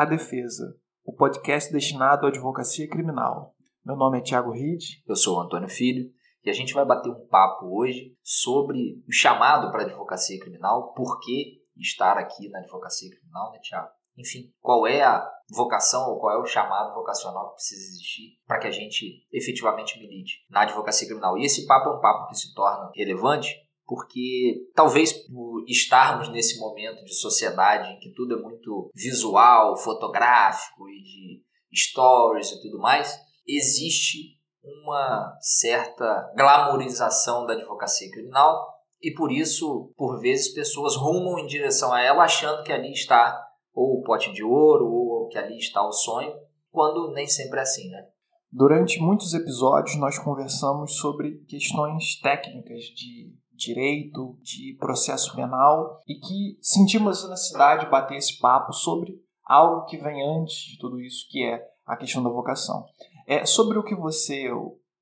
A Defesa, o podcast destinado à advocacia criminal. Meu nome é Tiago Ride. Eu sou o Antônio Filho e a gente vai bater um papo hoje sobre o chamado para a advocacia criminal, por que estar aqui na advocacia criminal, né, Tiago? Enfim, qual é a vocação ou qual é o chamado vocacional que precisa existir para que a gente efetivamente milite na advocacia criminal. E esse papo é um papo que se torna relevante porque talvez por estarmos nesse momento de sociedade em que tudo é muito visual, fotográfico e de stories e tudo mais, existe uma certa glamorização da advocacia criminal e por isso, por vezes, pessoas rumam em direção a ela achando que ali está ou o pote de ouro ou que ali está o sonho, quando nem sempre é assim, né? Durante muitos episódios nós conversamos sobre questões técnicas de direito, de processo penal e que sentimos a necessidade de bater esse papo sobre algo que vem antes de tudo isso, que é a questão da vocação. É sobre o que você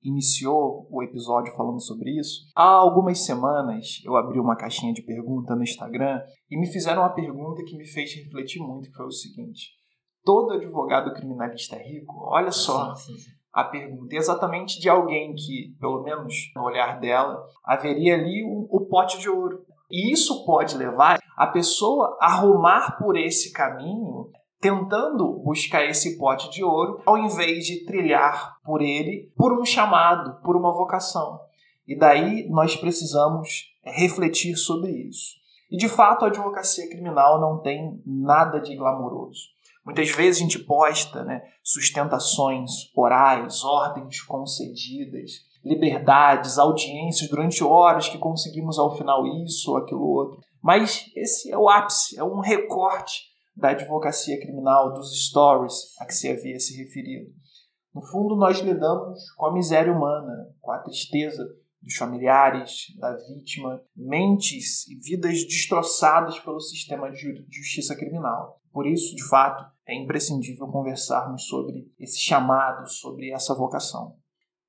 iniciou o episódio falando sobre isso. Há algumas semanas eu abri uma caixinha de pergunta no Instagram e me fizeram uma pergunta que me fez refletir muito, que foi o seguinte: todo advogado criminalista é rico? Olha só, a pergunta exatamente de alguém que, pelo menos no olhar dela, haveria ali o, o pote de ouro. E isso pode levar a pessoa a arrumar por esse caminho, tentando buscar esse pote de ouro, ao invés de trilhar por ele por um chamado, por uma vocação. E daí nós precisamos refletir sobre isso. E de fato, a advocacia criminal não tem nada de glamouroso. Muitas vezes a gente posta né, sustentações orais, ordens concedidas, liberdades, audiências durante horas que conseguimos ao final isso ou aquilo outro. Mas esse é o ápice, é um recorte da advocacia criminal, dos stories a que se havia se referido. No fundo, nós lidamos com a miséria humana, com a tristeza dos familiares, da vítima, mentes e vidas destroçadas pelo sistema de justiça criminal. Por isso, de fato, é imprescindível conversarmos sobre esse chamado, sobre essa vocação.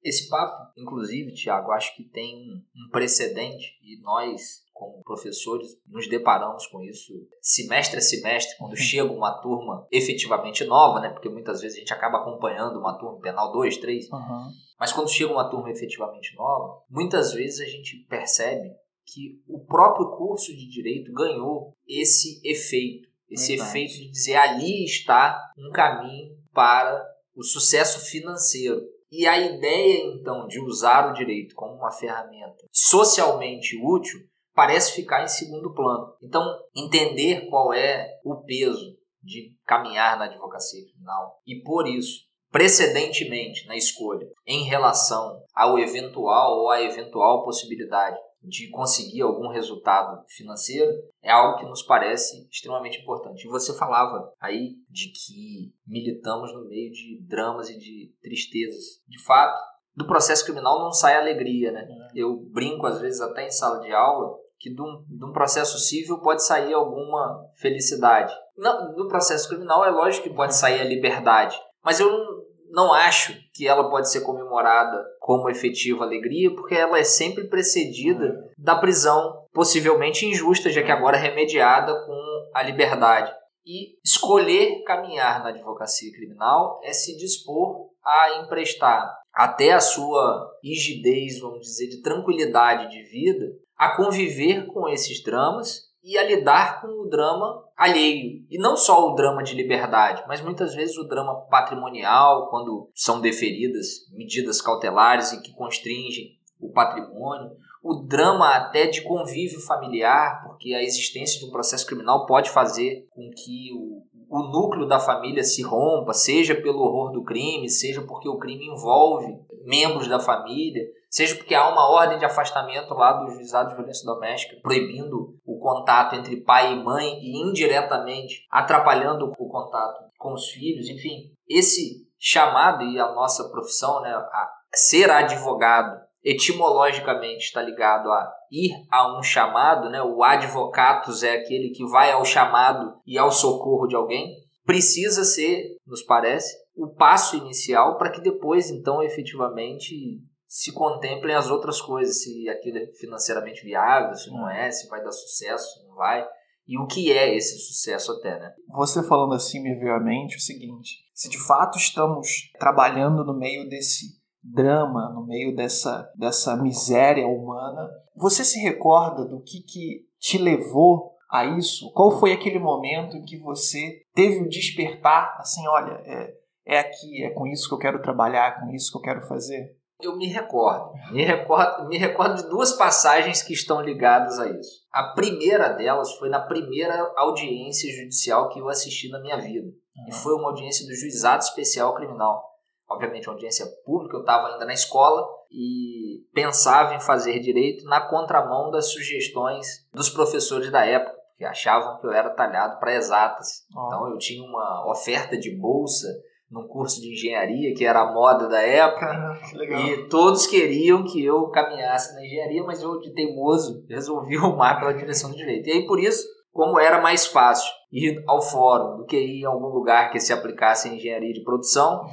Esse papo, inclusive, Tiago, acho que tem um precedente e nós, como professores, nos deparamos com isso semestre a semestre, quando chega uma turma efetivamente nova, né? Porque muitas vezes a gente acaba acompanhando uma turma penal 2, 3, uhum. mas quando chega uma turma efetivamente nova, muitas vezes a gente percebe que o próprio curso de direito ganhou esse efeito esse Verdade. efeito de dizer ali está um caminho para o sucesso financeiro. E a ideia, então, de usar o direito como uma ferramenta socialmente útil parece ficar em segundo plano. Então, entender qual é o peso de caminhar na advocacia criminal e, por isso, precedentemente na escolha em relação ao eventual ou à eventual possibilidade de conseguir algum resultado financeiro é algo que nos parece extremamente importante. E você falava aí de que militamos no meio de dramas e de tristezas. De fato, do processo criminal não sai alegria, né? É. Eu brinco às vezes até em sala de aula que de um, de um processo civil pode sair alguma felicidade. Não, no processo criminal é lógico que pode sair a liberdade, mas eu não, não acho que ela pode ser comemorada como efetiva alegria, porque ela é sempre precedida da prisão, possivelmente injusta, já que agora é remediada com a liberdade. E escolher caminhar na advocacia criminal é se dispor a emprestar até a sua rigidez, vamos dizer, de tranquilidade de vida, a conviver com esses dramas e a lidar com o drama alheio. E não só o drama de liberdade, mas muitas vezes o drama patrimonial, quando são deferidas medidas cautelares e que constringem o patrimônio. O drama até de convívio familiar, porque a existência de um processo criminal pode fazer com que o, o núcleo da família se rompa, seja pelo horror do crime, seja porque o crime envolve membros da família seja porque há uma ordem de afastamento lá do juizado de violência doméstica proibindo contato entre pai e mãe e indiretamente atrapalhando o contato com os filhos, enfim, esse chamado e a nossa profissão, né, a ser advogado, etimologicamente está ligado a ir a um chamado, né? O advocatus é aquele que vai ao chamado e ao socorro de alguém. Precisa ser, nos parece, o passo inicial para que depois, então, efetivamente se contemplem as outras coisas, se aquilo é financeiramente viável, se não é, se vai dar sucesso, se não vai. e o que é esse sucesso até, né? Você falando assim me veio à mente o seguinte: se de fato estamos trabalhando no meio desse drama, no meio dessa, dessa miséria humana, você se recorda do que, que te levou a isso? Qual foi aquele momento em que você teve o despertar, assim, olha, é, é aqui, é com isso que eu quero trabalhar, é com isso que eu quero fazer? Eu me recordo. Me recordo, me recordo de duas passagens que estão ligadas a isso. A primeira delas foi na primeira audiência judicial que eu assisti na minha vida. Uhum. E foi uma audiência do Juizado Especial Criminal. Obviamente, uma audiência pública. Eu estava ainda na escola e pensava em fazer direito na contramão das sugestões dos professores da época, que achavam que eu era talhado para exatas. Uhum. Então, eu tinha uma oferta de bolsa num curso de engenharia, que era a moda da época. Caramba, que legal. E todos queriam que eu caminhasse na engenharia, mas eu, de teimoso, resolvi rumar pela direção do direito. E aí, por isso, como era mais fácil ir ao fórum do que ir a algum lugar que se aplicasse em engenharia de produção,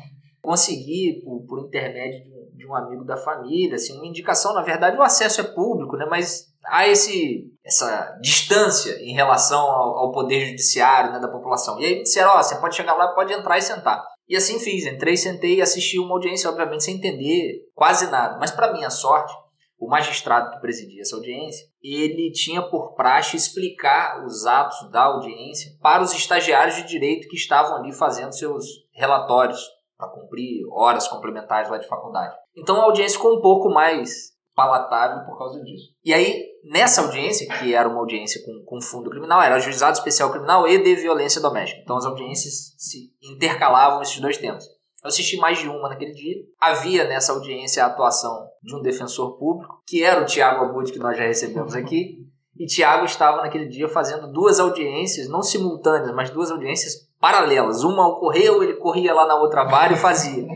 consegui, por, por intermédio de um, de um, amigo da família, assim, uma indicação, na verdade o acesso é público, né, mas há esse, essa distância em relação ao, ao poder judiciário né, da população. E aí disseram, ó, oh, você pode chegar lá, pode entrar e sentar. E assim fiz, entrei, sentei e assisti uma audiência, obviamente sem entender quase nada. Mas para minha sorte, o magistrado que presidia essa audiência, ele tinha por praxe explicar os atos da audiência para os estagiários de direito que estavam ali fazendo seus relatórios para cumprir horas complementares lá de faculdade. Então a audiência ficou um pouco mais palatável por causa disso. E aí, nessa audiência, que era uma audiência com, com fundo criminal, era juizado especial criminal e de violência doméstica. Então as audiências se intercalavam esses dois temas. Eu assisti mais de uma naquele dia. Havia nessa audiência a atuação de um defensor público, que era o Tiago Abud, que nós já recebemos aqui. E Tiago estava naquele dia fazendo duas audiências, não simultâneas, mas duas audiências paralelas. Uma ocorreu, ele corria lá na outra vara e fazia.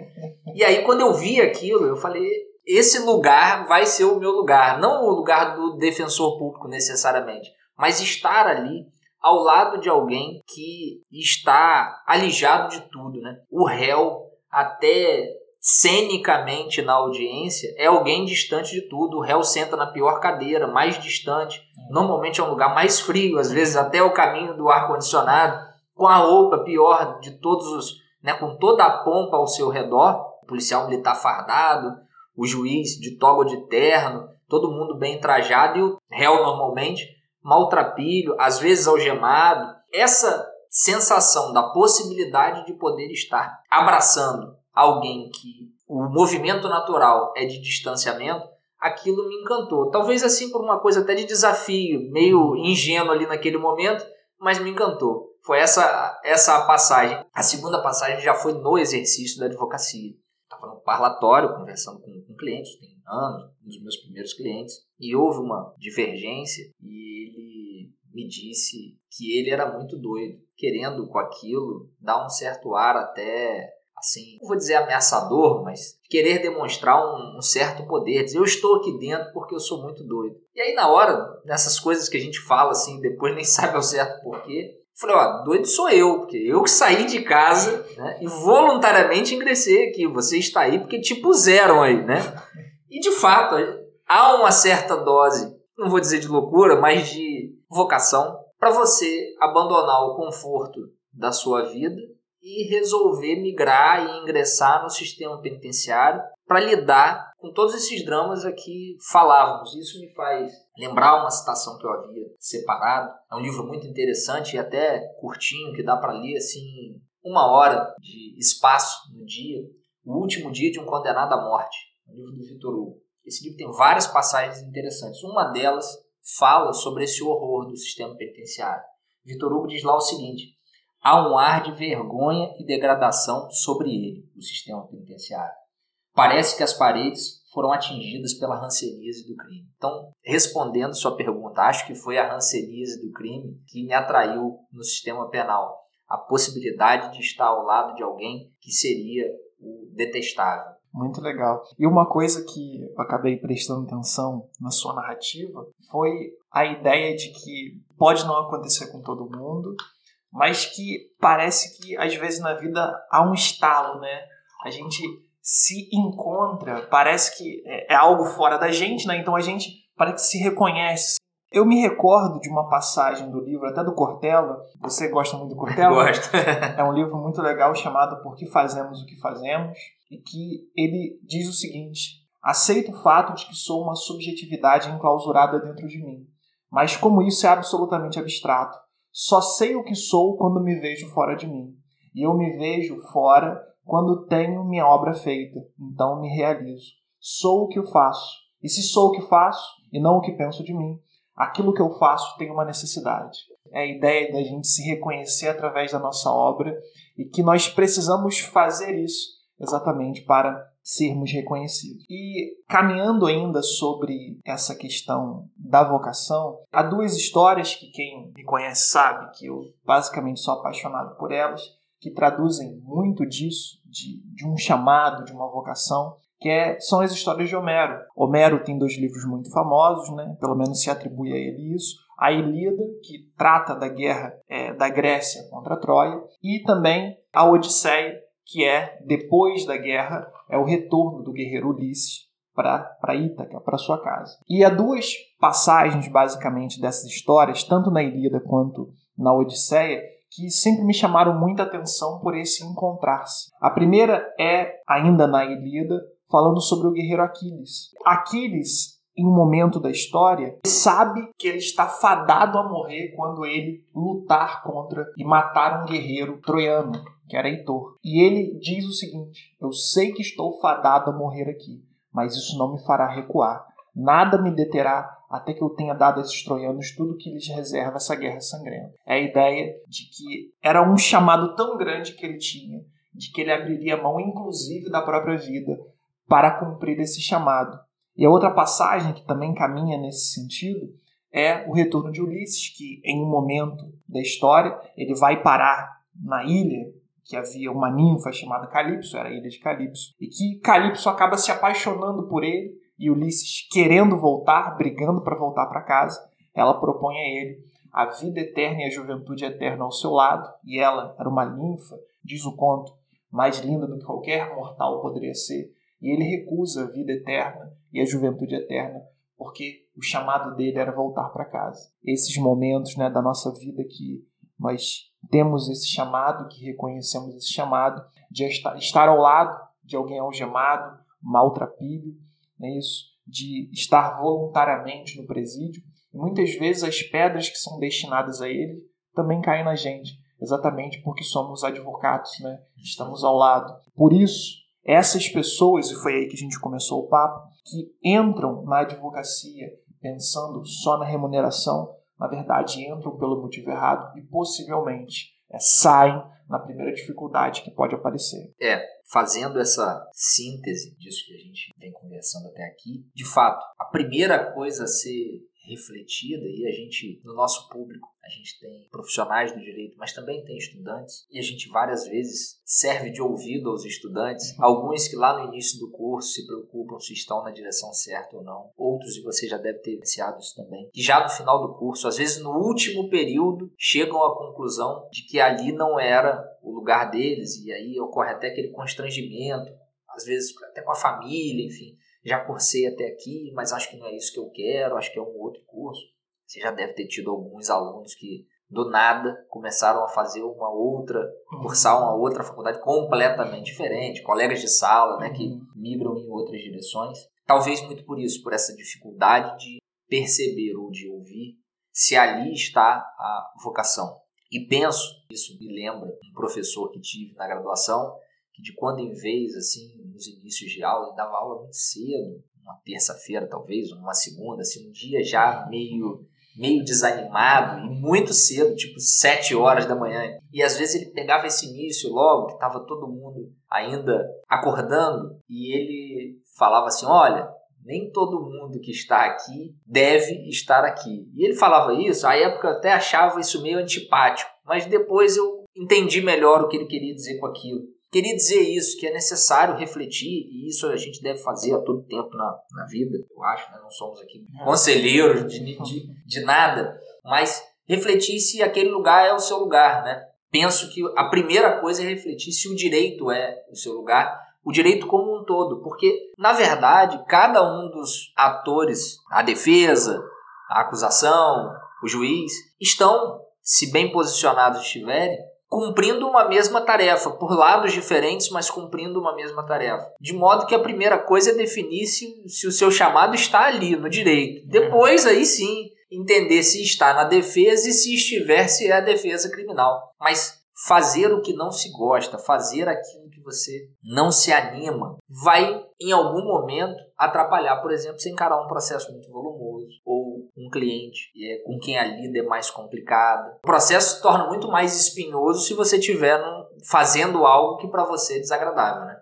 E aí, quando eu vi aquilo, eu falei: esse lugar vai ser o meu lugar. Não o lugar do defensor público necessariamente, mas estar ali ao lado de alguém que está alijado de tudo. Né? O réu, até cenicamente na audiência, é alguém distante de tudo. O réu senta na pior cadeira, mais distante. Normalmente é um lugar mais frio, às vezes até o caminho do ar-condicionado, com a roupa pior de todos os. Né, com toda a pompa ao seu redor, o policial militar fardado, o juiz de toga de terno, todo mundo bem trajado e o réu normalmente maltrapilho, às vezes algemado. Essa sensação da possibilidade de poder estar abraçando alguém que o movimento natural é de distanciamento, aquilo me encantou. Talvez assim por uma coisa até de desafio, meio ingênuo ali naquele momento, mas me encantou. Foi essa essa passagem. A segunda passagem já foi no exercício da advocacia estava no parlatório conversando com, com clientes, tem anos, um dos meus primeiros clientes, e houve uma divergência e ele me disse que ele era muito doido, querendo com aquilo dar um certo ar até assim, não vou dizer ameaçador, mas querer demonstrar um, um, certo poder, dizer eu estou aqui dentro porque eu sou muito doido. E aí na hora, nessas coisas que a gente fala assim, depois nem sabe ao certo porquê, Falei, ó, doido sou eu, porque eu que saí de casa né, e voluntariamente ingressei aqui. Você está aí porque te puseram aí, né? E de fato, há uma certa dose, não vou dizer de loucura, mas de vocação para você abandonar o conforto da sua vida e resolver migrar e ingressar no sistema penitenciário para lidar com todos esses dramas aqui falávamos. Isso me faz lembrar uma citação que eu havia separado. É um livro muito interessante e até curtinho que dá para ler assim uma hora de espaço no dia. O último dia de um condenado à morte. Um livro do Vitor Hugo. Esse livro tem várias passagens interessantes. Uma delas fala sobre esse horror do sistema penitenciário. Vitor Hugo diz lá o seguinte: há um ar de vergonha e degradação sobre ele, o sistema penitenciário. Parece que as paredes foram atingidas pela rancelise do crime. Então, respondendo sua pergunta, acho que foi a rancelise do crime que me atraiu no sistema penal. A possibilidade de estar ao lado de alguém que seria o detestável. Muito legal. E uma coisa que eu acabei prestando atenção na sua narrativa foi a ideia de que pode não acontecer com todo mundo, mas que parece que às vezes na vida há um estalo, né? A gente se encontra, parece que é, é algo fora da gente, né? Então a gente parece que se reconhece. Eu me recordo de uma passagem do livro, até do Cortella. Você gosta muito do Cortella? Gosto. é um livro muito legal chamado Por que Fazemos o que Fazemos, e que ele diz o seguinte: Aceito o fato de que sou uma subjetividade enclausurada dentro de mim, mas como isso é absolutamente abstrato, só sei o que sou quando me vejo fora de mim. E eu me vejo fora quando tenho minha obra feita, então me realizo. Sou o que eu faço. E se sou o que faço e não o que penso de mim, aquilo que eu faço tem uma necessidade. É a ideia da gente se reconhecer através da nossa obra e que nós precisamos fazer isso exatamente para sermos reconhecidos. E caminhando ainda sobre essa questão da vocação, há duas histórias que quem me conhece sabe que eu basicamente sou apaixonado por elas, que traduzem muito disso, de, de um chamado, de uma vocação, que é, são as histórias de Homero. Homero tem dois livros muito famosos, né? pelo menos se atribui a ele isso. A Ilíada, que trata da guerra é, da Grécia contra Troia, e também a Odisseia, que é, depois da guerra, é o retorno do guerreiro Ulisses para Ítaca, para sua casa. E há duas passagens, basicamente, dessas histórias, tanto na Ilíada quanto na Odisseia, que sempre me chamaram muita atenção por esse encontrar-se. A primeira é, ainda na Ilíada, falando sobre o guerreiro Aquiles. Aquiles, em um momento da história, sabe que ele está fadado a morrer quando ele lutar contra e matar um guerreiro troiano que era Heitor. E ele diz o seguinte: Eu sei que estou fadado a morrer aqui, mas isso não me fará recuar. Nada me deterá até que eu tenha dado a esses troianos tudo que lhes reserva essa guerra sangrenta. É a ideia de que era um chamado tão grande que ele tinha, de que ele abriria mão, inclusive, da própria vida para cumprir esse chamado. E a outra passagem que também caminha nesse sentido é o retorno de Ulisses, que em um momento da história ele vai parar na ilha que havia uma ninfa chamada Calipso, era a ilha de Calipso, e que Calipso acaba se apaixonando por ele e Ulisses querendo voltar, brigando para voltar para casa, ela propõe a ele a vida eterna e a juventude eterna ao seu lado, e ela era uma ninfa, diz o conto, mais linda do que qualquer mortal poderia ser, e ele recusa a vida eterna e a juventude eterna, porque o chamado dele era voltar para casa. Esses momentos né, da nossa vida que nós temos esse chamado, que reconhecemos esse chamado de estar ao lado de alguém algemado, maltrapilho, não é isso? de estar voluntariamente no presídio. E muitas vezes as pedras que são destinadas a ele também caem na gente, exatamente porque somos advocados, né? estamos ao lado. Por isso, essas pessoas, e foi aí que a gente começou o papo, que entram na advocacia pensando só na remuneração, na verdade entram pelo motivo errado e possivelmente é, saem na primeira dificuldade que pode aparecer. É, fazendo essa síntese disso que a gente vem conversando até aqui, de fato, a primeira coisa a ser refletida e a gente, no nosso público, a gente tem profissionais do direito, mas também tem estudantes e a gente várias vezes serve de ouvido aos estudantes, uhum. alguns que lá no início do curso se preocupam se estão na direção certa ou não, outros e você já deve ter iniciado isso também, que já no final do curso, às vezes no último período, chegam à conclusão de que ali não era o lugar deles e aí ocorre até aquele constrangimento, às vezes até com a família, enfim, já cursei até aqui, mas acho que não é isso que eu quero, acho que é um outro curso. Você já deve ter tido alguns alunos que do nada começaram a fazer uma outra, uhum. cursar uma outra faculdade completamente diferente, colegas de sala, né, que uhum. migram em outras direções. Talvez muito por isso, por essa dificuldade de perceber ou de ouvir se ali está a vocação. E penso, isso me lembra um professor que tive na graduação, de quando em vez, assim, nos inícios de aula, ele dava aula muito cedo, uma terça-feira talvez, uma segunda, assim, um dia já meio meio desanimado e muito cedo, tipo sete horas da manhã. E às vezes ele pegava esse início logo, que estava todo mundo ainda acordando, e ele falava assim: Olha, nem todo mundo que está aqui deve estar aqui. E ele falava isso, à época eu até achava isso meio antipático, mas depois eu entendi melhor o que ele queria dizer com aquilo. Queria dizer isso, que é necessário refletir, e isso a gente deve fazer a todo tempo na, na vida, eu acho, né? não somos aqui é. conselheiros de, de, de nada, mas refletir se aquele lugar é o seu lugar, né? Penso que a primeira coisa é refletir se o direito é o seu lugar, o direito como um todo, porque, na verdade, cada um dos atores, a defesa, a acusação, o juiz, estão, se bem posicionados estiverem, cumprindo uma mesma tarefa, por lados diferentes, mas cumprindo uma mesma tarefa. De modo que a primeira coisa é definir se, se o seu chamado está ali, no direito. Depois, aí sim, entender se está na defesa e se estiver, se é a defesa criminal. Mas fazer o que não se gosta, fazer aquilo que você não se anima, vai em algum momento atrapalhar, por exemplo, você encarar um processo muito volumoso ou um cliente é, com quem a lida é mais complicada. O processo se torna muito mais espinhoso se você estiver fazendo algo que para você é desagradável, né?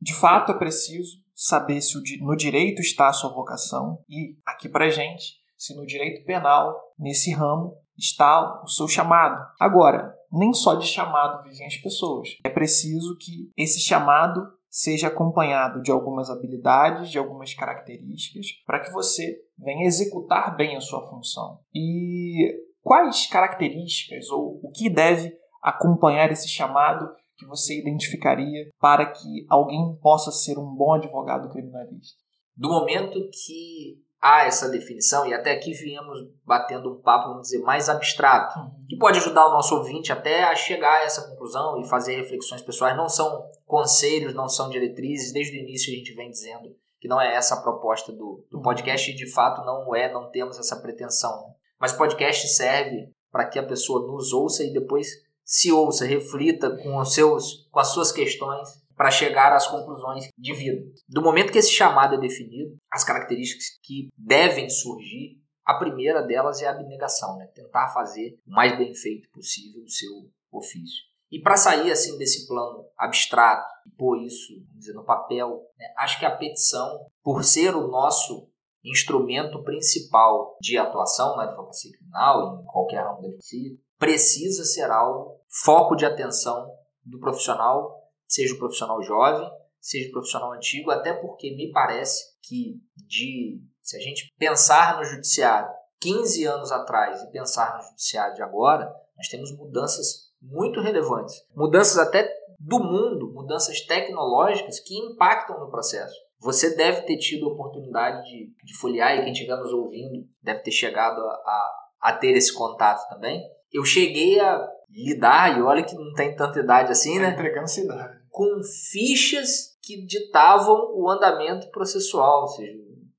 De fato, é preciso saber se no direito está a sua vocação e aqui para gente, se no direito penal, nesse ramo, está o seu chamado. Agora, nem só de chamado vivem as pessoas. É preciso que esse chamado seja acompanhado de algumas habilidades, de algumas características, para que você venha executar bem a sua função. E quais características ou o que deve acompanhar esse chamado que você identificaria para que alguém possa ser um bom advogado criminalista? Do momento que há essa definição, e até aqui viemos batendo um papo, vamos dizer, mais abstrato, uhum. que pode ajudar o nosso ouvinte até a chegar a essa conclusão e fazer reflexões pessoais. Não são conselhos, não são diretrizes, desde o início a gente vem dizendo que não é essa a proposta do, do uhum. podcast, e de fato não é, não temos essa pretensão. Mas podcast serve para que a pessoa nos ouça e depois se ouça, reflita com, os seus, com as suas questões para chegar às conclusões de vida. Do momento que esse chamado é definido, as características que devem surgir, a primeira delas é a abnegação, né? tentar fazer o mais bem feito possível o seu ofício. E para sair assim desse plano abstrato e pôr isso dizer, no papel, né? acho que a petição, por ser o nosso instrumento principal de atuação na advocacia criminal, em qualquer ramo da advocacia, precisa ser algo foco de atenção do profissional seja o profissional jovem, seja o profissional antigo, até porque me parece que de se a gente pensar no judiciário 15 anos atrás e pensar no judiciário de agora, nós temos mudanças muito relevantes. Mudanças até do mundo, mudanças tecnológicas que impactam no processo. Você deve ter tido a oportunidade de, de folhear e quem estiver nos ouvindo deve ter chegado a, a, a ter esse contato também. Eu cheguei a lidar, e olha que não tem tanta idade assim, tá né? Entregando cidade com fichas que ditavam o andamento processual, ou seja,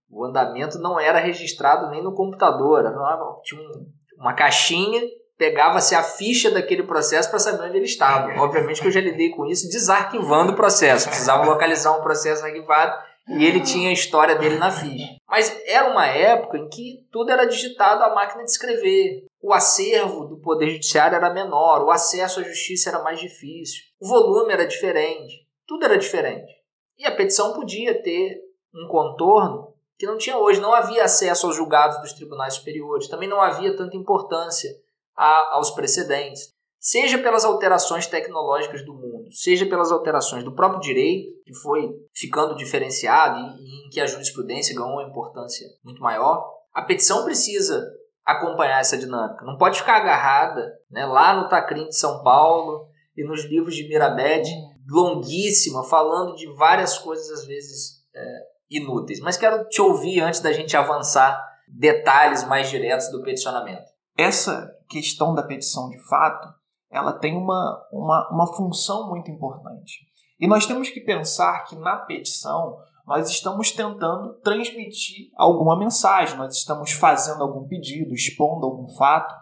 o andamento não era registrado nem no computador, tinha uma caixinha, pegava-se a ficha daquele processo para saber onde ele estava. Obviamente que eu já lidei com isso desarquivando o processo, precisava localizar um processo arquivado e ele tinha a história dele na ficha. Mas era uma época em que tudo era digitado à máquina de escrever. O acervo do Poder Judiciário era menor, o acesso à justiça era mais difícil, o volume era diferente, tudo era diferente. E a petição podia ter um contorno que não tinha hoje. Não havia acesso aos julgados dos tribunais superiores, também não havia tanta importância a, aos precedentes. Seja pelas alterações tecnológicas do mundo, seja pelas alterações do próprio direito, que foi ficando diferenciado e em que a jurisprudência ganhou uma importância muito maior, a petição precisa acompanhar essa dinâmica. Não pode ficar agarrada né, lá no Tacrim de São Paulo e nos livros de Mirabed, longuíssima, falando de várias coisas às vezes é, inúteis. Mas quero te ouvir antes da gente avançar detalhes mais diretos do peticionamento. Essa questão da petição de fato, ela tem uma, uma, uma função muito importante. E nós temos que pensar que na petição nós estamos tentando transmitir alguma mensagem, nós estamos fazendo algum pedido, expondo algum fato.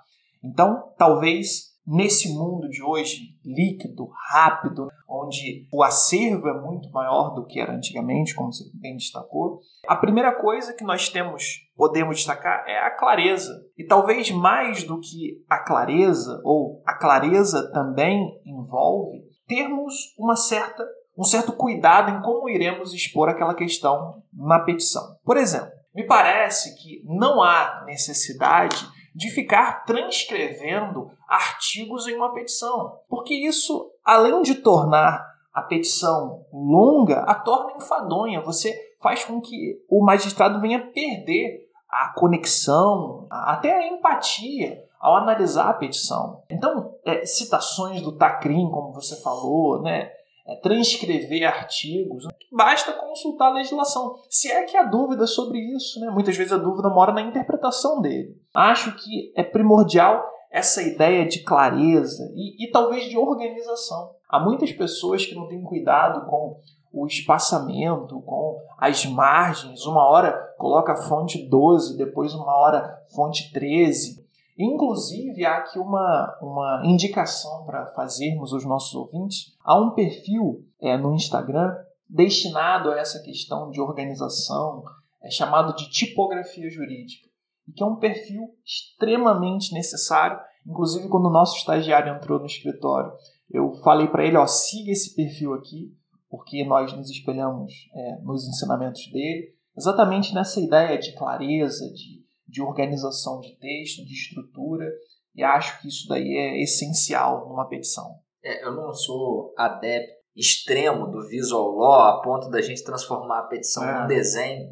Então, talvez nesse mundo de hoje líquido, rápido, onde o acervo é muito maior do que era antigamente, como você bem destacou, a primeira coisa que nós temos, podemos destacar é a clareza. E talvez mais do que a clareza, ou a clareza também envolve termos uma certa um certo cuidado em como iremos expor aquela questão na petição. Por exemplo, me parece que não há necessidade de ficar transcrevendo artigos em uma petição, porque isso, além de tornar a petição longa, a torna enfadonha. Você faz com que o magistrado venha perder a conexão, até a empatia ao analisar a petição. Então, é, citações do Tacrim, como você falou, né? É, transcrever artigos, né? basta consultar a legislação. Se é que há dúvida sobre isso, né? muitas vezes a dúvida mora na interpretação dele. Acho que é primordial essa ideia de clareza e, e talvez de organização. Há muitas pessoas que não têm cuidado com o espaçamento, com as margens. Uma hora coloca a fonte 12, depois uma hora fonte 13. Inclusive, há aqui uma, uma indicação para fazermos os nossos ouvintes. Há um perfil é, no Instagram destinado a essa questão de organização, é chamado de tipografia jurídica, que é um perfil extremamente necessário. Inclusive, quando o nosso estagiário entrou no escritório, eu falei para ele: ó, siga esse perfil aqui, porque nós nos espelhamos é, nos ensinamentos dele, exatamente nessa ideia de clareza, de de organização de texto, de estrutura, e acho que isso daí é essencial numa petição. É, eu não sou adepto extremo do visual law a ponto da gente transformar a petição é. num desenho, é.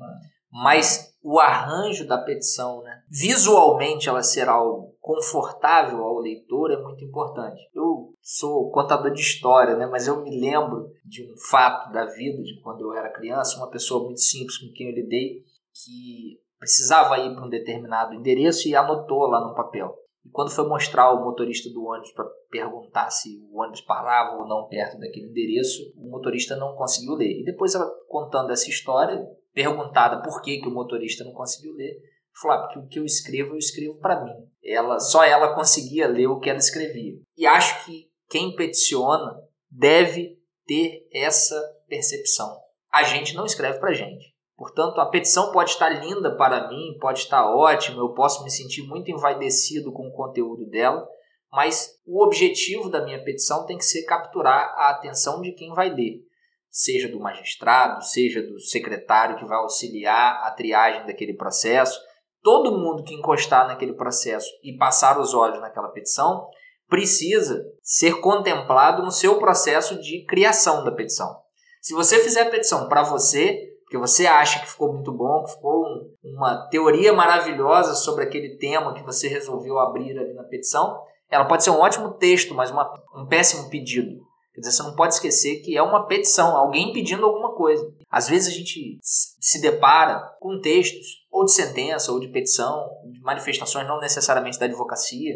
mas o arranjo da petição, né, visualmente ela ser algo confortável ao leitor é muito importante. Eu sou contador de história, né, mas eu me lembro de um fato da vida de quando eu era criança, uma pessoa muito simples com quem eu lidei, que precisava ir para um determinado endereço e anotou lá no papel. E quando foi mostrar o motorista do ônibus para perguntar se o ônibus parava ou não perto daquele endereço, o motorista não conseguiu ler. E depois ela contando essa história, perguntada por que, que o motorista não conseguiu ler, falou: ah, porque o que eu escrevo, eu escrevo para mim. Ela, só ela conseguia ler o que ela escrevia. E acho que quem peticiona deve ter essa percepção. A gente não escreve para gente. Portanto, a petição pode estar linda para mim, pode estar ótima, eu posso me sentir muito envaidecido com o conteúdo dela, mas o objetivo da minha petição tem que ser capturar a atenção de quem vai ler, seja do magistrado, seja do secretário que vai auxiliar a triagem daquele processo. Todo mundo que encostar naquele processo e passar os olhos naquela petição precisa ser contemplado no seu processo de criação da petição. Se você fizer a petição para você, porque você acha que ficou muito bom, que ficou um, uma teoria maravilhosa sobre aquele tema que você resolveu abrir ali na petição, ela pode ser um ótimo texto, mas uma, um péssimo pedido. Quer dizer, você não pode esquecer que é uma petição, alguém pedindo alguma coisa. Às vezes a gente se depara com textos, ou de sentença, ou de petição, de manifestações não necessariamente da advocacia,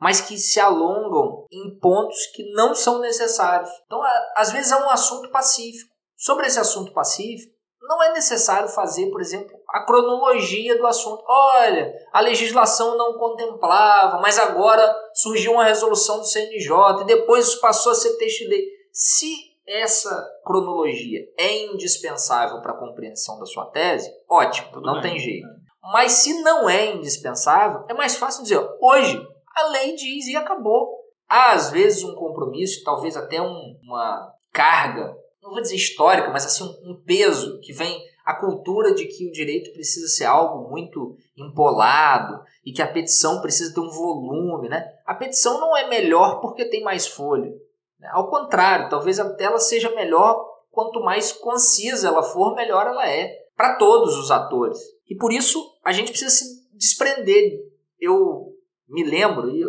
mas que se alongam em pontos que não são necessários. Então, às vezes é um assunto pacífico. Sobre esse assunto pacífico, não é necessário fazer, por exemplo, a cronologia do assunto. Olha, a legislação não contemplava, mas agora surgiu uma resolução do CNJ e depois isso passou a ser texto de lei. Se essa cronologia é indispensável para a compreensão da sua tese, ótimo, não tem jeito. Mas se não é indispensável, é mais fácil dizer, hoje a lei diz e acabou. Há às vezes um compromisso, talvez até um, uma carga não vou dizer histórica, mas assim um, peso que vem a cultura de que o direito precisa ser algo muito empolado e que a petição precisa ter um volume, né? A petição não é melhor porque tem mais folha. Né? Ao contrário, talvez até ela seja melhor quanto mais concisa ela for, melhor ela é para todos os atores. E por isso a gente precisa se desprender. Eu me lembro, e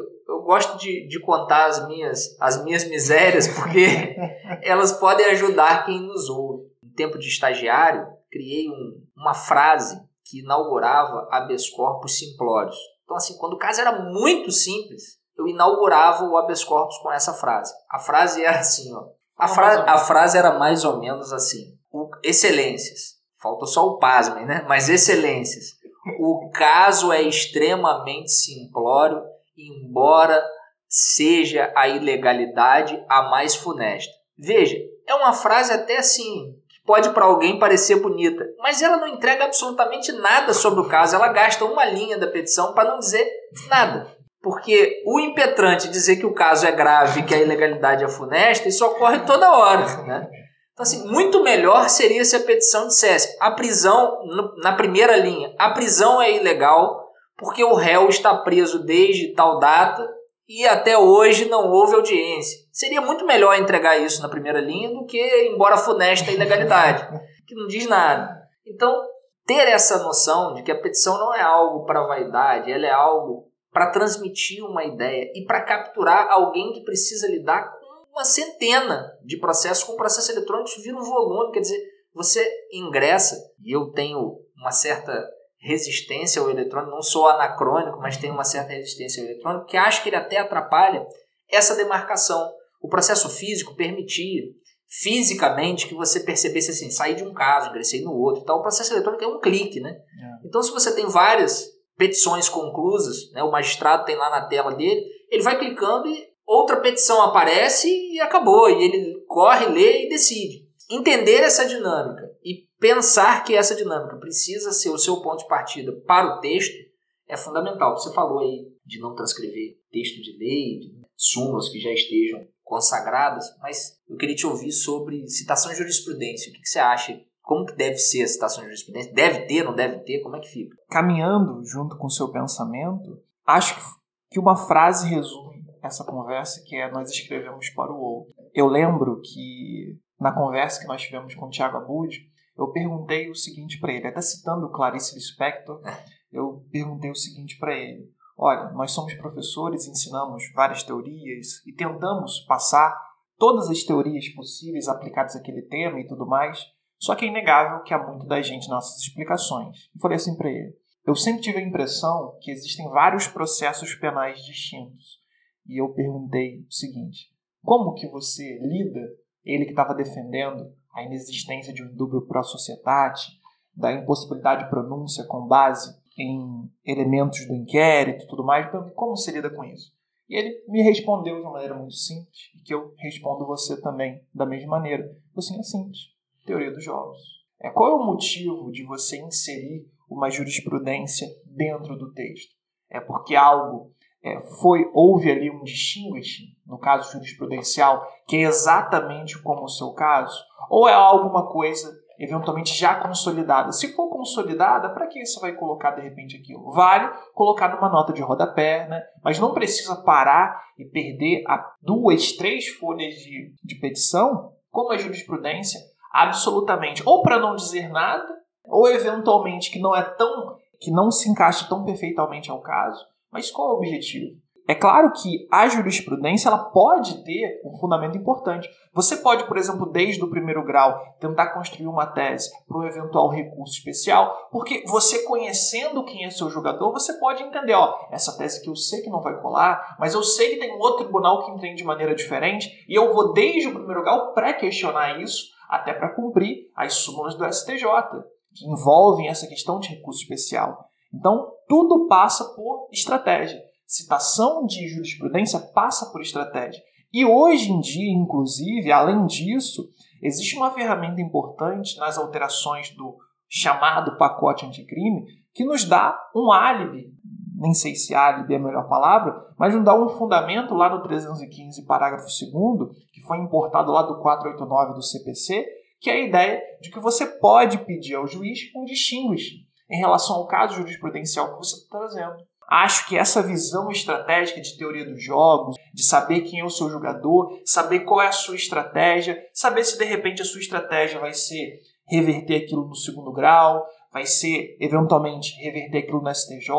gosto de, de contar as minhas, as minhas misérias, porque elas podem ajudar quem nos ouve. No tempo de estagiário, criei um, uma frase que inaugurava habeas corpus simplórios. Então, assim, quando o caso era muito simples, eu inaugurava o habeas corpus com essa frase. A frase era assim, ó. A, fra a frase era mais ou menos assim. O, excelências. Falta só o pasmem, né? Mas excelências. O caso é extremamente simplório embora seja a ilegalidade a mais funesta. Veja, é uma frase até assim, que pode para alguém parecer bonita, mas ela não entrega absolutamente nada sobre o caso, ela gasta uma linha da petição para não dizer nada. Porque o impetrante dizer que o caso é grave que a ilegalidade é funesta, isso ocorre toda hora. Né? Então, assim, muito melhor seria se a petição dissesse a prisão, na primeira linha, a prisão é ilegal porque o réu está preso desde tal data e até hoje não houve audiência. Seria muito melhor entregar isso na primeira linha do que, embora funesta a ilegalidade, que não diz nada. Então, ter essa noção de que a petição não é algo para vaidade, ela é algo para transmitir uma ideia e para capturar alguém que precisa lidar com uma centena de processos com processo eletrônico, isso vira um volume, quer dizer, você ingressa, e eu tenho uma certa resistência ao eletrônico, não sou anacrônico, mas tenho uma certa resistência ao eletrônico, que acho que ele até atrapalha essa demarcação. O processo físico permitia fisicamente que você percebesse assim, saí de um caso, ingressei no outro então O processo eletrônico é um clique, né? É. Então, se você tem várias petições conclusas, né, o magistrado tem lá na tela dele, ele vai clicando e outra petição aparece e acabou. E ele corre, lê e decide. Entender essa dinâmica e pensar que essa dinâmica precisa ser o seu ponto de partida para o texto é fundamental. Você falou aí de não transcrever texto de lei, de súmulas que já estejam consagradas, mas eu queria te ouvir sobre citação de jurisprudência. O que, que você acha? Como que deve ser a citação de jurisprudência? Deve ter, não deve ter? Como é que fica? Caminhando junto com o seu pensamento, acho que uma frase resume essa conversa, que é nós escrevemos para o outro. Eu lembro que na conversa que nós tivemos com o Tiago Abud, eu perguntei o seguinte para ele, até citando Clarice Lispector, eu perguntei o seguinte para ele: Olha, nós somos professores, ensinamos várias teorias e tentamos passar todas as teorias possíveis aplicadas àquele tema e tudo mais, só que é inegável que há muito da gente nas nossas explicações. E falei assim para ele: Eu sempre tive a impressão que existem vários processos penais distintos. E eu perguntei o seguinte: Como que você lida, ele que estava defendendo a inexistência de um duplo pro societate, da impossibilidade de pronúncia com base em elementos do inquérito e tudo mais, como se lida com isso? E ele me respondeu de uma maneira muito simples, e que eu respondo você também da mesma maneira. Assim, é simples. Teoria dos jogos. É, qual é o motivo de você inserir uma jurisprudência dentro do texto? É porque algo é, foi houve ali um distinguishing, no caso jurisprudencial, que é exatamente como o seu caso? Ou é alguma coisa eventualmente já consolidada. Se for consolidada, para que você vai colocar de repente aquilo? Vale colocar numa nota de rodapé, né? mas não precisa parar e perder duas, três folhas de, de petição, como a jurisprudência, absolutamente. Ou para não dizer nada, ou eventualmente que não é tão. que não se encaixa tão perfeitamente ao caso. Mas qual é o objetivo? É claro que a jurisprudência ela pode ter um fundamento importante. Você pode, por exemplo, desde o primeiro grau, tentar construir uma tese para um eventual recurso especial, porque você conhecendo quem é seu jogador, você pode entender, ó, essa tese que eu sei que não vai colar, mas eu sei que tem um outro tribunal que entende de maneira diferente, e eu vou desde o primeiro grau pré-questionar isso, até para cumprir as súmulas do STJ, que envolvem essa questão de recurso especial. Então, tudo passa por estratégia citação de jurisprudência passa por estratégia. E hoje em dia, inclusive, além disso, existe uma ferramenta importante nas alterações do chamado pacote anticrime que nos dá um álibi, nem sei se álibi é a melhor palavra, mas nos dá um fundamento lá no 315, parágrafo 2 que foi importado lá do 489 do CPC, que é a ideia de que você pode pedir ao juiz um distinguish em relação ao caso jurisprudencial que você está trazendo. Acho que essa visão estratégica de teoria dos jogos, de saber quem é o seu jogador, saber qual é a sua estratégia, saber se de repente a sua estratégia vai ser reverter aquilo no segundo grau, vai ser eventualmente reverter aquilo no STJ,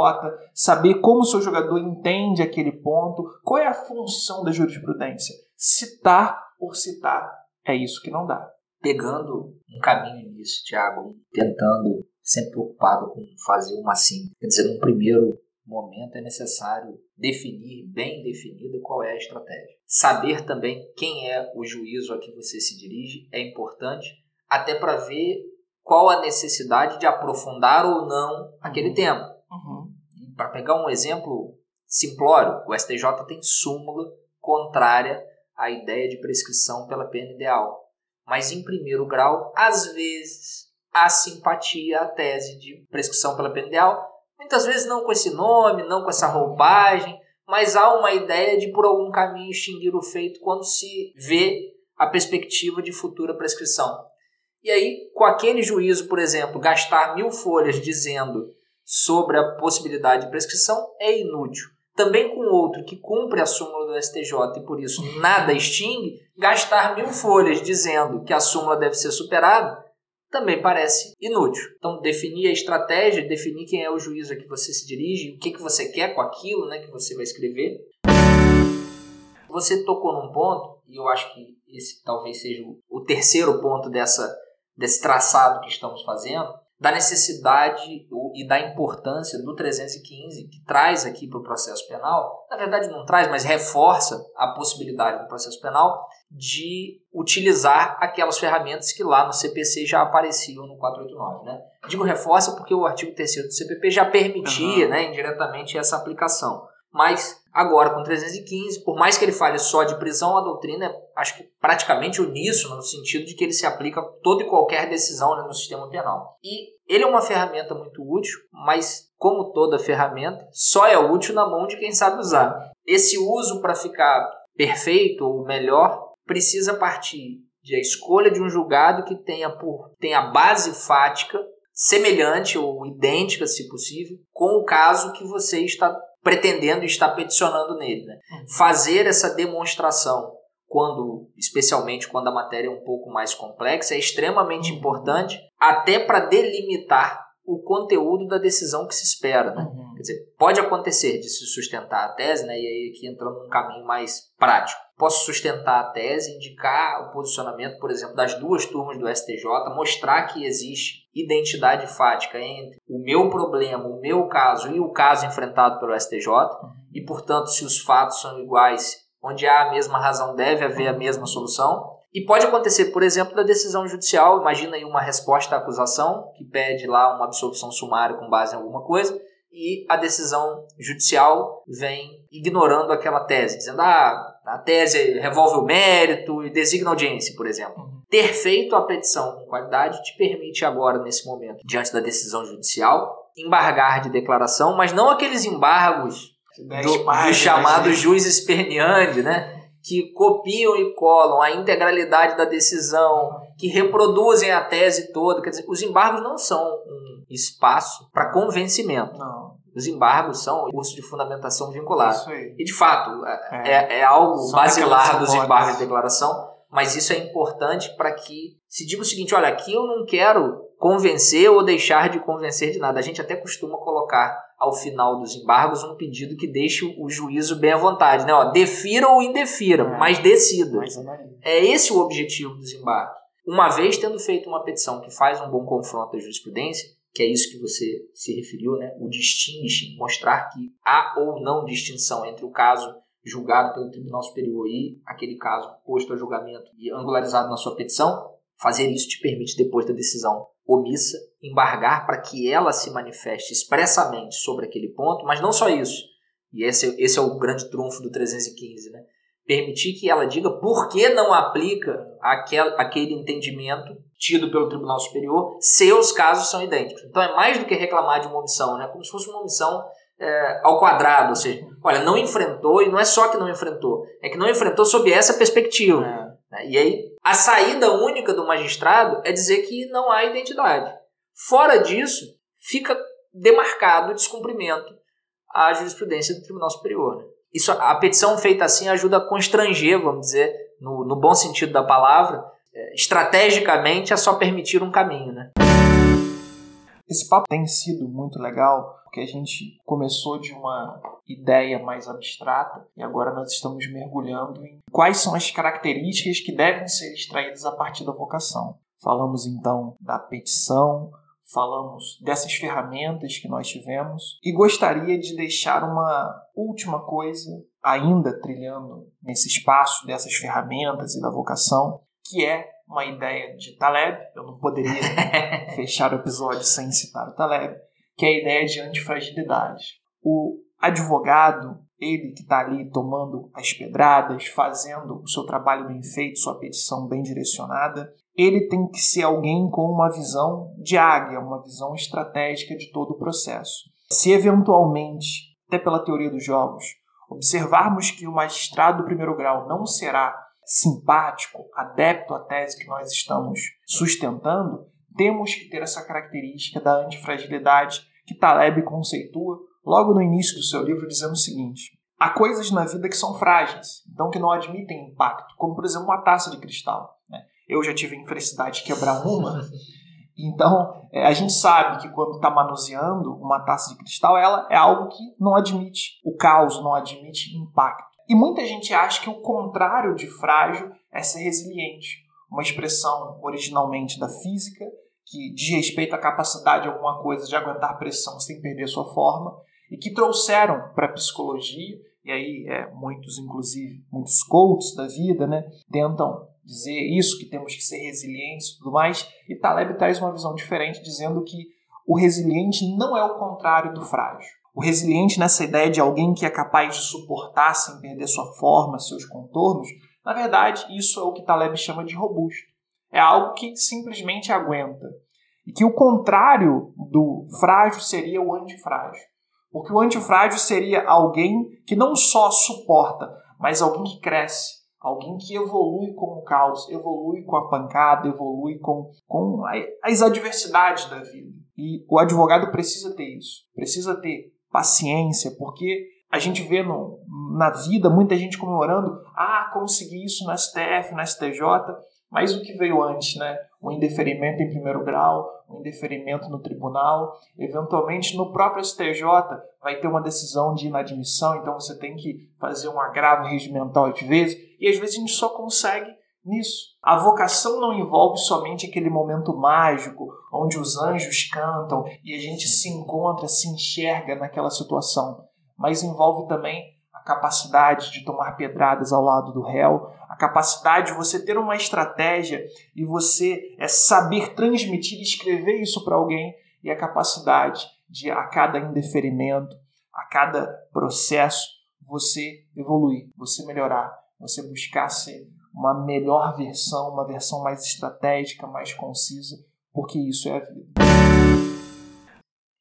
saber como o seu jogador entende aquele ponto, qual é a função da jurisprudência. Citar por citar é isso que não dá. Pegando um caminho nisso, Thiago, tentando, sempre preocupado com fazer uma síntese, quer dizer, num primeiro momento é necessário definir bem definida qual é a estratégia. Saber também quem é o juízo a que você se dirige é importante, até para ver qual a necessidade de aprofundar ou não aquele uhum. tema. Uhum. Para pegar um exemplo simplório, o STJ tem súmula contrária à ideia de prescrição pela pena ideal. Mas, em primeiro grau, às vezes, há simpatia à tese de prescrição pela pena ideal, Muitas vezes não com esse nome, não com essa roupagem, mas há uma ideia de por algum caminho extinguir o feito quando se vê a perspectiva de futura prescrição. E aí, com aquele juízo, por exemplo, gastar mil folhas dizendo sobre a possibilidade de prescrição é inútil. Também com outro que cumpre a súmula do STJ e por isso nada extingue, gastar mil folhas dizendo que a súmula deve ser superada também parece inútil. Então, definir a estratégia, definir quem é o juiz a que você se dirige, o que, que você quer com aquilo né, que você vai escrever. Você tocou num ponto, e eu acho que esse talvez seja o terceiro ponto dessa, desse traçado que estamos fazendo, da necessidade e da importância do 315, que traz aqui para o processo penal, na verdade não traz, mas reforça a possibilidade do processo penal de utilizar aquelas ferramentas que lá no CPC já apareciam no 489. Né? Digo reforça porque o artigo 3 do CPP já permitia uhum. né, indiretamente essa aplicação. Mas agora com 315, por mais que ele fale só de prisão, a doutrina é, acho que praticamente uníssona no sentido de que ele se aplica a toda e qualquer decisão né, no sistema penal. E ele é uma ferramenta muito útil, mas como toda ferramenta, só é útil na mão de quem sabe usar. Esse uso para ficar perfeito ou melhor precisa partir de a escolha de um julgado que tenha por tenha base fática semelhante ou idêntica, se possível, com o caso que você está pretendendo e está peticionando nele. Né? Uhum. Fazer essa demonstração, quando, especialmente quando a matéria é um pouco mais complexa, é extremamente uhum. importante, até para delimitar o conteúdo da decisão que se espera. Né? Uhum. Quer dizer, pode acontecer de se sustentar a tese, né? e aí aqui entrando num caminho mais prático. Posso sustentar a tese, indicar o posicionamento, por exemplo, das duas turmas do STJ, mostrar que existe identidade fática entre o meu problema, o meu caso e o caso enfrentado pelo STJ, e, portanto, se os fatos são iguais, onde há a mesma razão, deve haver a mesma solução. E pode acontecer, por exemplo, da decisão judicial, imagina aí uma resposta à acusação, que pede lá uma absolvição sumária com base em alguma coisa, e a decisão judicial vem ignorando aquela tese, dizendo, ah, a tese revolve o mérito e designa audiência, por exemplo. Uhum. Ter feito a petição com qualidade te permite agora, nesse momento, diante da decisão judicial, embargar de declaração, mas não aqueles embargos do, do chamado juiz esperniande, né? que copiam e colam a integralidade da decisão, que reproduzem a tese toda. Quer dizer, os embargos não são um espaço para convencimento. Não. Os embargos são curso de fundamentação vinculado. E de fato, é, é, é algo são basilar dos embargos de declaração, mas isso é importante para que se diga o seguinte: olha, aqui eu não quero convencer ou deixar de convencer de nada. A gente até costuma colocar ao final dos embargos um pedido que deixe o juízo bem à vontade, né? Ó, defira ou indefira, é, mas decida. é esse o objetivo dos embargos. Uma vez tendo feito uma petição que faz um bom confronto da jurisprudência, que é isso que você se referiu, né? o distingue, mostrar que há ou não distinção entre o caso julgado pelo Tribunal Superior e aquele caso posto a julgamento e angularizado na sua petição, fazer isso te permite, depois da decisão omissa, embargar para que ela se manifeste expressamente sobre aquele ponto, mas não só isso. E esse, esse é o grande trunfo do 315, né? Permitir que ela diga por que não aplica aquel, aquele entendimento tido pelo Tribunal Superior se os casos são idênticos. Então é mais do que reclamar de uma omissão, né? como se fosse uma omissão é, ao quadrado, ou seja, olha, não enfrentou, e não é só que não enfrentou, é que não enfrentou sob essa perspectiva. É. Né? E aí, a saída única do magistrado é dizer que não há identidade. Fora disso, fica demarcado o descumprimento à jurisprudência do Tribunal Superior. Né? Isso, a petição feita assim ajuda a constranger, vamos dizer, no, no bom sentido da palavra, estrategicamente a só permitir um caminho, né? Esse papo tem sido muito legal porque a gente começou de uma ideia mais abstrata e agora nós estamos mergulhando em quais são as características que devem ser extraídas a partir da vocação. Falamos então da petição, falamos dessas ferramentas que nós tivemos e gostaria de deixar uma última coisa ainda trilhando nesse espaço dessas ferramentas e da vocação, que é uma ideia de Taleb. Eu não poderia fechar o episódio sem citar o Taleb, que é a ideia de antifragilidade. O advogado, ele que está ali tomando as pedradas, fazendo o seu trabalho bem feito, sua petição bem direcionada, ele tem que ser alguém com uma visão de águia, uma visão estratégica de todo o processo. Se eventualmente, até pela teoria dos jogos, observarmos que o magistrado do primeiro grau não será simpático, adepto à tese que nós estamos sustentando, temos que ter essa característica da antifragilidade que Taleb conceitua logo no início do seu livro, dizendo o seguinte: há coisas na vida que são frágeis, então que não admitem impacto, como por exemplo uma taça de cristal. Né? Eu já tive a infelicidade de quebrar uma. Então, é, a gente sabe que quando está manuseando uma taça de cristal, ela é algo que não admite o caos, não admite impacto. E muita gente acha que o contrário de frágil é ser resiliente, uma expressão originalmente da física que diz respeito à capacidade de alguma coisa de aguentar pressão sem perder sua forma e que trouxeram para a psicologia e aí é, muitos inclusive muitos coaches da vida, né, tentam dizer isso que temos que ser resilientes e tudo mais e Taleb traz uma visão diferente dizendo que o resiliente não é o contrário do frágil. O resiliente, nessa ideia de alguém que é capaz de suportar sem perder sua forma, seus contornos, na verdade, isso é o que Taleb chama de robusto. É algo que simplesmente aguenta. E que o contrário do frágil seria o antifrágil. Porque o antifrágil seria alguém que não só suporta, mas alguém que cresce, alguém que evolui com o caos, evolui com a pancada, evolui com, com as adversidades da vida. E o advogado precisa ter isso, precisa ter paciência, porque a gente vê no, na vida muita gente comemorando, ah, consegui isso no STF, no STJ, mas o que veio antes, né? O indeferimento em primeiro grau, o indeferimento no tribunal, eventualmente no próprio STJ vai ter uma decisão de inadmissão, então você tem que fazer um agravo regimental às vezes, e às vezes a gente só consegue nisso. A vocação não envolve somente aquele momento mágico onde os anjos cantam e a gente se encontra, se enxerga naquela situação, mas envolve também a capacidade de tomar pedradas ao lado do réu, a capacidade de você ter uma estratégia e você é saber transmitir escrever isso para alguém e a capacidade de a cada indeferimento, a cada processo você evoluir, você melhorar, você buscar ser uma melhor versão, uma versão mais estratégica, mais concisa, porque isso é a vida.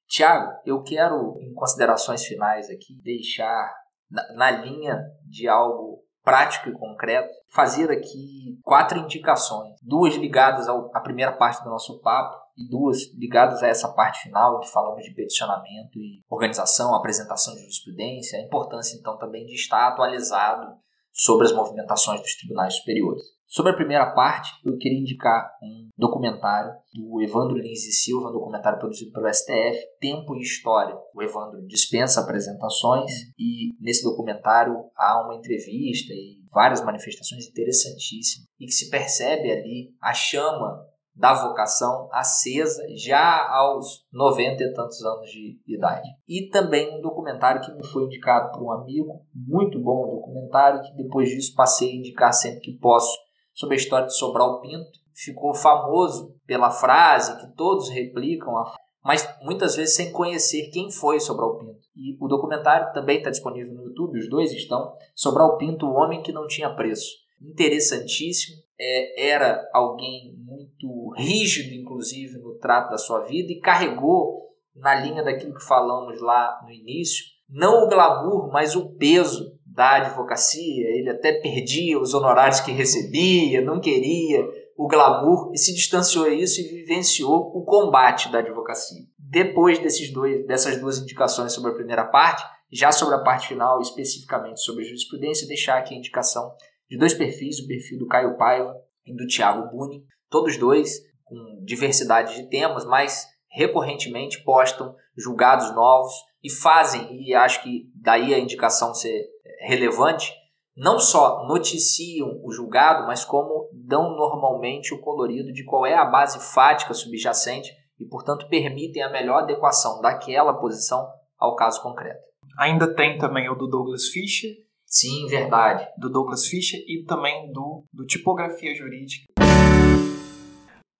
Tiago, eu quero, em considerações finais aqui, deixar na, na linha de algo prático e concreto, fazer aqui quatro indicações, duas ligadas à primeira parte do nosso papo e duas ligadas a essa parte final, que falamos de peticionamento e organização, apresentação de jurisprudência, a importância então também de estar atualizado sobre as movimentações dos tribunais superiores. Sobre a primeira parte, eu queria indicar um documentário do Evandro Lins e Silva, um documentário produzido pelo STF, Tempo e História. O Evandro dispensa apresentações e nesse documentário há uma entrevista e várias manifestações interessantíssimas e que se percebe ali a chama da vocação acesa já aos 90 e tantos anos de idade. E também um documentário que me foi indicado por um amigo, muito bom documentário, que depois disso passei a indicar sempre que posso, sobre a história de Sobral Pinto. Ficou famoso pela frase que todos replicam, mas muitas vezes sem conhecer quem foi Sobral Pinto. E o documentário também está disponível no YouTube, os dois estão. Sobral Pinto, o homem que não tinha preço. Interessantíssimo. É, era alguém muito rígido, inclusive, no trato da sua vida e carregou, na linha daquilo que falamos lá no início, não o glamour, mas o peso da advocacia. Ele até perdia os honorários que recebia, não queria o glamour e se distanciou disso e vivenciou o combate da advocacia. Depois desses dois, dessas duas indicações sobre a primeira parte, já sobre a parte final, especificamente sobre a jurisprudência, deixar aqui a indicação de dois perfis, o perfil do Caio Paiva e do Tiago Buni, todos dois com diversidade de temas, mas recorrentemente postam julgados novos e fazem, e acho que daí a indicação ser relevante, não só noticiam o julgado, mas como dão normalmente o colorido de qual é a base fática subjacente e, portanto, permitem a melhor adequação daquela posição ao caso concreto. Ainda tem também o do Douglas Fischer. Sim, verdade. Do Douglas Fischer e também do, do Tipografia Jurídica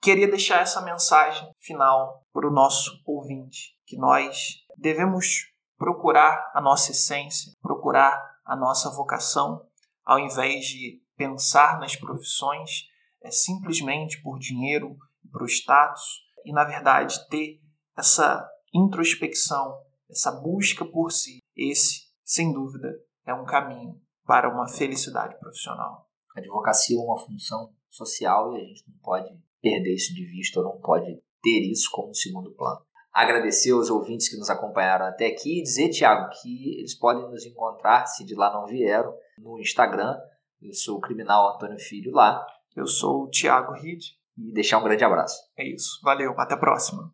queria deixar essa mensagem final para o nosso ouvinte, que nós devemos procurar a nossa essência, procurar a nossa vocação, ao invés de pensar nas profissões é, simplesmente por dinheiro, por status, e na verdade ter essa introspecção, essa busca por si. Esse, sem dúvida, é um caminho para uma felicidade profissional. A advocacia é uma função social e a gente não pode perder isso de vista ou não pode ter isso como segundo plano. Agradecer aos ouvintes que nos acompanharam até aqui e dizer, Tiago, que eles podem nos encontrar, se de lá não vieram, no Instagram. Eu sou o criminal Antônio Filho lá. Eu sou o Tiago Ride. E deixar um grande abraço. É isso. Valeu. Até a próxima.